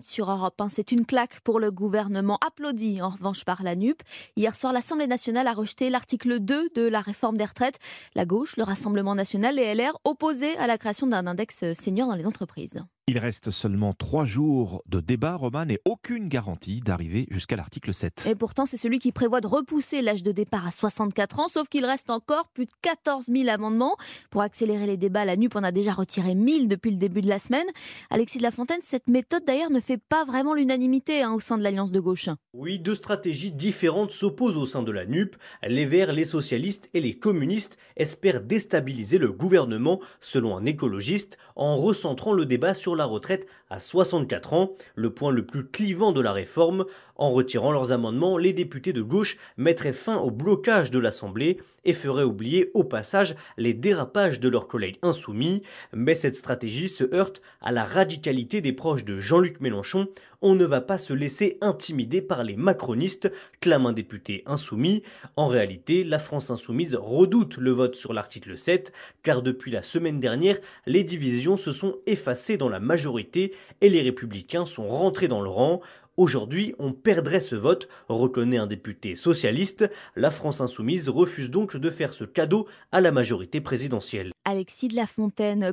Sur Europe c'est une claque pour le gouvernement, applaudi en revanche par la NUP. Hier soir, l'Assemblée nationale a rejeté l'article 2 de la réforme des retraites. La gauche, le Rassemblement national et LR opposés à la création d'un index senior dans les entreprises. Il reste seulement trois jours de débat, Roman, et aucune garantie d'arriver jusqu'à l'article 7. Et pourtant, c'est celui qui prévoit de repousser l'âge de départ à 64 ans, sauf qu'il reste encore plus de 14 000 amendements. Pour accélérer les débats, la NUP en a déjà retiré 1000 depuis le début de la semaine. Alexis de la Fontaine, cette méthode d'ailleurs ne fait pas vraiment l'unanimité hein, au sein de l'Alliance de gauche. Oui, deux stratégies différentes s'opposent au sein de la NUP. Les Verts, les socialistes et les communistes espèrent déstabiliser le gouvernement, selon un écologiste, en recentrant le débat la retraite à 64 ans, le point le plus clivant de la réforme. En retirant leurs amendements, les députés de gauche mettraient fin au blocage de l'Assemblée et feraient oublier au passage les dérapages de leurs collègues insoumis. Mais cette stratégie se heurte à la radicalité des proches de Jean-Luc Mélenchon. On ne va pas se laisser intimider par les macronistes, clame un député insoumis. En réalité, la France insoumise redoute le vote sur l'article 7, car depuis la semaine dernière, les divisions se sont effacées dans la majorité et les républicains sont rentrés dans le rang. Aujourd'hui, on perdrait ce vote, reconnaît un député socialiste. La France insoumise refuse donc de faire ce cadeau à la majorité présidentielle. Alexis de la Fontaine,